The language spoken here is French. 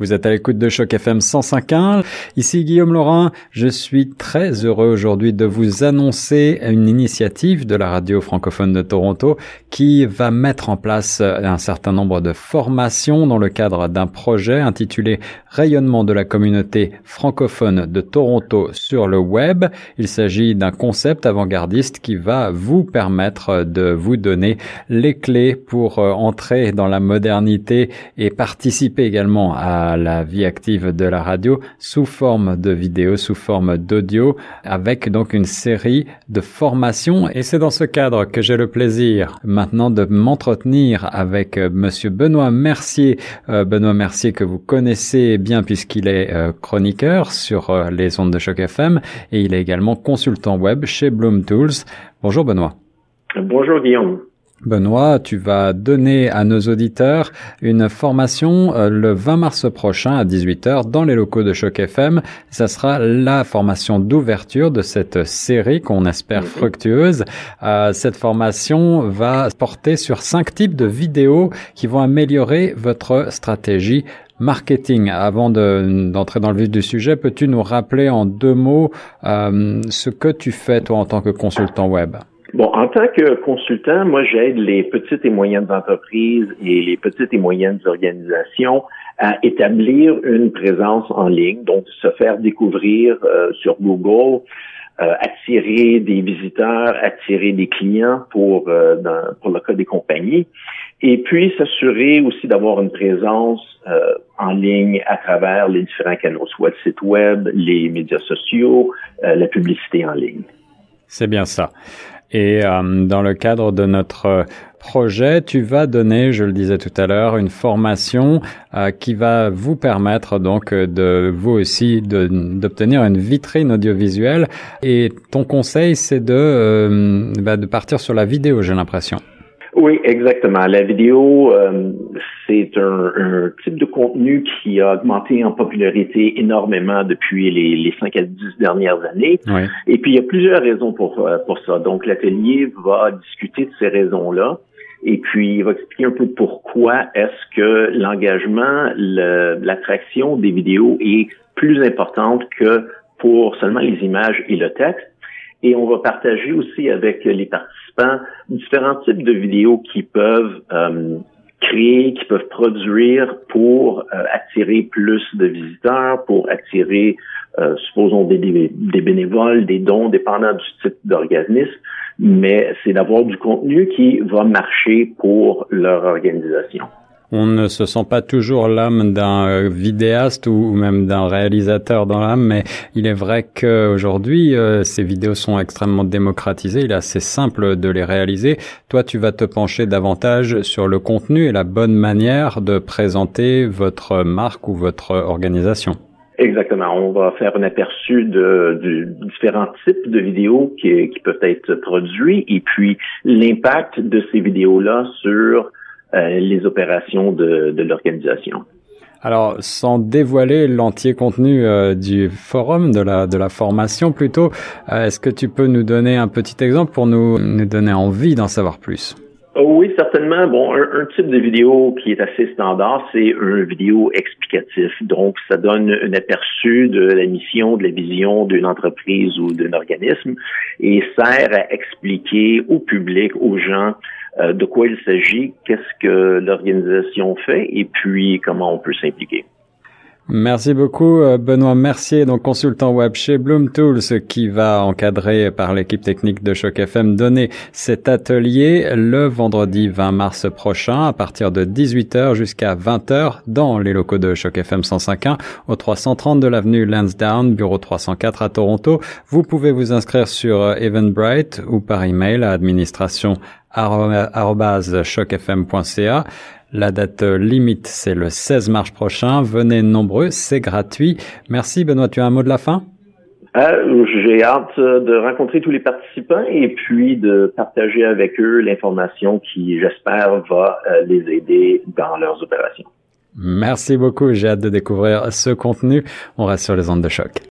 Vous êtes à l'écoute de Choc FM 105.1. Ici Guillaume Laurin. Je suis très heureux aujourd'hui de vous annoncer une initiative de la radio francophone de Toronto qui va mettre en place un certain nombre de formations dans le cadre d'un projet intitulé Rayonnement de la communauté francophone de Toronto sur le web. Il s'agit d'un concept avant-gardiste qui va vous permettre de vous donner les clés pour entrer dans la modernité et participer également à la vie active de la radio sous forme de vidéo, sous forme d'audio, avec donc une série de formations. Et c'est dans ce cadre que j'ai le plaisir maintenant de m'entretenir avec euh, Monsieur Benoît Mercier. Euh, Benoît Mercier que vous connaissez bien puisqu'il est euh, chroniqueur sur les ondes de choc FM et il est également consultant web chez Bloom Tools. Bonjour Benoît. Bonjour Guillaume. Benoît, tu vas donner à nos auditeurs une formation euh, le 20 mars prochain à 18h dans les locaux de Choc FM. Ça sera la formation d'ouverture de cette série qu'on espère fructueuse. Euh, cette formation va porter sur cinq types de vidéos qui vont améliorer votre stratégie marketing. Avant d'entrer dans le vif du sujet, peux-tu nous rappeler en deux mots euh, ce que tu fais toi en tant que consultant web? Bon, en tant que consultant, moi, j'aide les petites et moyennes entreprises et les petites et moyennes organisations à établir une présence en ligne, donc se faire découvrir euh, sur Google, euh, attirer des visiteurs, attirer des clients pour euh, pour le cas des compagnies, et puis s'assurer aussi d'avoir une présence en ligne à travers les différents canaux, soit le site web, les médias sociaux, la publicité en ligne. C'est bien ça. Et euh, dans le cadre de notre projet, tu vas donner, je le disais tout à l'heure, une formation euh, qui va vous permettre donc de vous aussi d'obtenir une vitrine audiovisuelle. Et ton conseil, c'est de, euh, bah, de partir sur la vidéo, j'ai l'impression. Oui, exactement. La vidéo, euh, c'est un, type de contenu qui a augmenté en popularité énormément depuis les, les 5 à 10 dernières années. Et puis, il y a plusieurs raisons pour, euh, pour ça. Donc, l'atelier va discuter de ces raisons-là. Et puis, il va expliquer un peu pourquoi est-ce que l'engagement, l'attraction des vidéos est plus importante que pour seulement les images et le texte. Et on va partager aussi avec les participants différents types de vidéos qui peuvent euh, créer, qui peuvent produire pour euh, attirer plus de visiteurs, pour attirer, euh, supposons, des, des, bénévoles, des dons, dépendant du type d'organisme, mais c'est d'avoir du contenu qui va marcher pour leur organisation on ne se sent pas toujours l'âme d'un euh, vidéaste ou même d'un réalisateur dans l'âme, mais il est vrai qu'aujourd'hui, euh, ces vidéos sont extrêmement démocratisées. Il est assez simple de les réaliser. Toi, tu vas te pencher davantage sur le contenu et la bonne manière de présenter votre marque ou votre organisation. Exactement. On va faire un aperçu de, différents types de vidéos qui, qui peuvent être produits et puis l'impact de ces vidéos-là sur les opérations de, de l'organisation. Alors, sans dévoiler l'entier contenu euh, du forum, de la, de la formation plutôt, euh, est-ce que tu peux nous donner un petit exemple pour nous, nous donner envie d'en savoir plus? Oui, certainement. Bon, un, type de vidéo qui est assez standard, c'est une vidéo explicatif. Donc, ça donne un aperçu de la mission, de la vision d'une entreprise ou d'un organisme et sert à expliquer au public, aux gens, euh, de quoi il s'agit, qu'est-ce que l'organisation fait et puis comment on peut s'impliquer. Merci beaucoup euh, Benoît Mercier, donc consultant web chez Bloom Tools qui va encadrer par l'équipe technique de Choc FM donner cet atelier le vendredi 20 mars prochain à partir de 18h jusqu'à 20h dans les locaux de Choc FM 105.1 au 330 de l'avenue Lansdowne, bureau 304 à Toronto. Vous pouvez vous inscrire sur euh, Eventbrite ou par email à administration chocfm.ca. La date limite, c'est le 16 mars prochain. Venez nombreux, c'est gratuit. Merci Benoît, tu as un mot de la fin? Euh, J'ai hâte de rencontrer tous les participants et puis de partager avec eux l'information qui, j'espère, va euh, les aider dans leurs opérations. Merci beaucoup, j'ai hâte de découvrir ce contenu. On reste sur les ondes de choc.